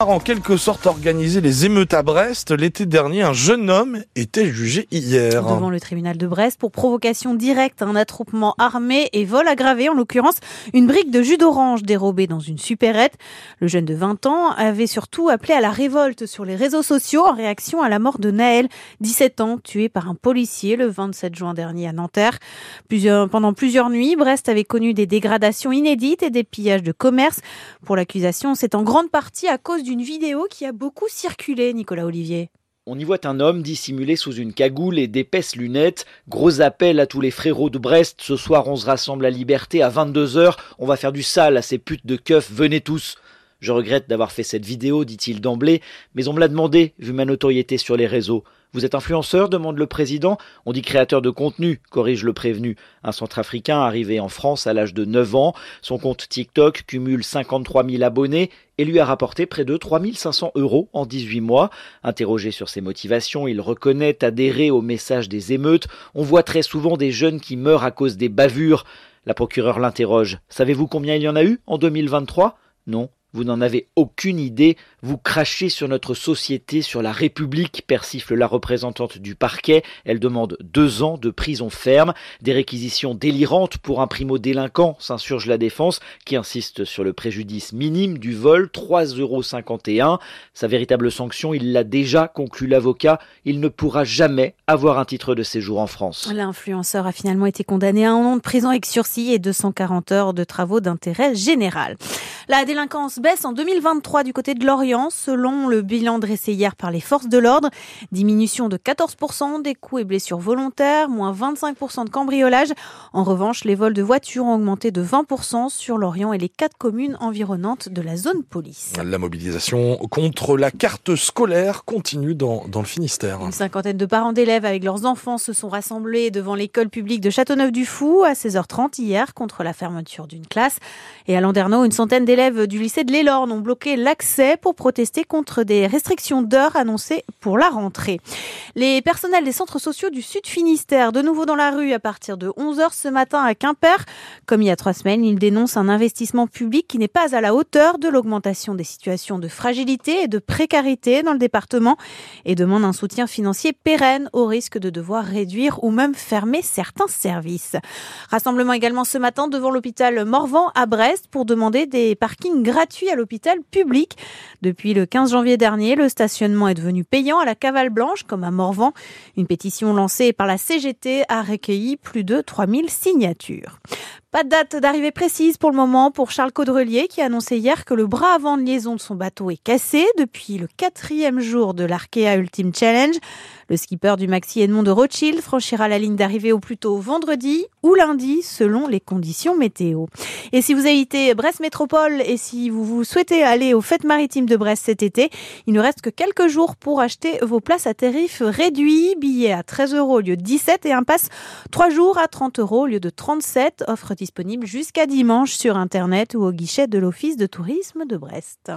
en quelque sorte organisé les émeutes à Brest. L'été dernier, un jeune homme était jugé hier. Devant le tribunal de Brest pour provocation directe, un attroupement armé et vol aggravé, en l'occurrence une brique de jus d'orange dérobée dans une supérette. Le jeune de 20 ans avait surtout appelé à la révolte sur les réseaux sociaux en réaction à la mort de Naël, 17 ans, tué par un policier le 27 juin dernier à Nanterre. Plusieurs, pendant plusieurs nuits, Brest avait connu des dégradations inédites et des pillages de commerce. Pour l'accusation, c'est en grande partie à cause d'une vidéo qui a beaucoup circulé, Nicolas Olivier. On y voit un homme dissimulé sous une cagoule et d'épaisses lunettes. Gros appel à tous les frérots de Brest. Ce soir, on se rassemble à Liberté à 22h. On va faire du sale à ces putes de keufs. Venez tous. Je regrette d'avoir fait cette vidéo, dit-il d'emblée, mais on me l'a demandé, vu ma notoriété sur les réseaux. Vous êtes influenceur demande le président. On dit créateur de contenu, corrige le prévenu. Un centrafricain arrivé en France à l'âge de 9 ans. Son compte TikTok cumule 53 000 abonnés et lui a rapporté près de 3 500 euros en 18 mois. Interrogé sur ses motivations, il reconnaît adhérer au message des émeutes. On voit très souvent des jeunes qui meurent à cause des bavures. La procureure l'interroge. Savez-vous combien il y en a eu en 2023 Non. Vous n'en avez aucune idée, vous crachez sur notre société, sur la République, persifle la représentante du parquet. Elle demande deux ans de prison ferme, des réquisitions délirantes pour un primo-délinquant, s'insurge la défense, qui insiste sur le préjudice minime du vol, 3,51 euros. Sa véritable sanction, il l'a déjà conclu l'avocat, il ne pourra jamais avoir un titre de séjour en France. L'influenceur a finalement été condamné à un an de prison avec sursis et 240 heures de travaux d'intérêt général. La délinquance baisse en 2023 du côté de Lorient, selon le bilan dressé hier par les forces de l'ordre. Diminution de 14% des coups et blessures volontaires, moins 25% de cambriolage. En revanche, les vols de voitures ont augmenté de 20% sur Lorient et les quatre communes environnantes de la zone police. La mobilisation contre la carte scolaire continue dans, dans le Finistère. Une cinquantaine de parents d'élèves avec leurs enfants se sont rassemblés devant l'école publique de Châteauneuf-du-Fou à 16h30 hier contre la fermeture d'une classe. Et à Landerneau, une centaine d'élèves élèves du lycée de l'Elorne ont bloqué l'accès pour protester contre des restrictions d'heures annoncées pour la rentrée. Les personnels des centres sociaux du Sud Finistère, de nouveau dans la rue à partir de 11h ce matin à Quimper. Comme il y a trois semaines, ils dénoncent un investissement public qui n'est pas à la hauteur de l'augmentation des situations de fragilité et de précarité dans le département et demandent un soutien financier pérenne au risque de devoir réduire ou même fermer certains services. Rassemblement également ce matin devant l'hôpital Morvan à Brest pour demander des parking gratuit à l'hôpital public. Depuis le 15 janvier dernier, le stationnement est devenu payant à la Cavale Blanche comme à Morvan. Une pétition lancée par la CGT a recueilli plus de 3000 signatures. Pas de date d'arrivée précise pour le moment pour Charles Caudrelier qui a annoncé hier que le bras avant de liaison de son bateau est cassé depuis le quatrième jour de l'Arkea Ultimate Challenge. Le skipper du Maxi Edmond de Rothschild franchira la ligne d'arrivée au plus tôt vendredi ou lundi selon les conditions météo. Et si vous habitez Brest Métropole et si vous, vous souhaitez aller aux fêtes maritimes de Brest cet été, il ne reste que quelques jours pour acheter vos places à tarif réduit. Billets à 13 euros au lieu de 17 et un pass 3 jours à 30 euros au lieu de 37. Offre disponible jusqu'à dimanche sur Internet ou au guichet de l'Office de tourisme de Brest.